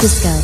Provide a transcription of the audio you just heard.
disco.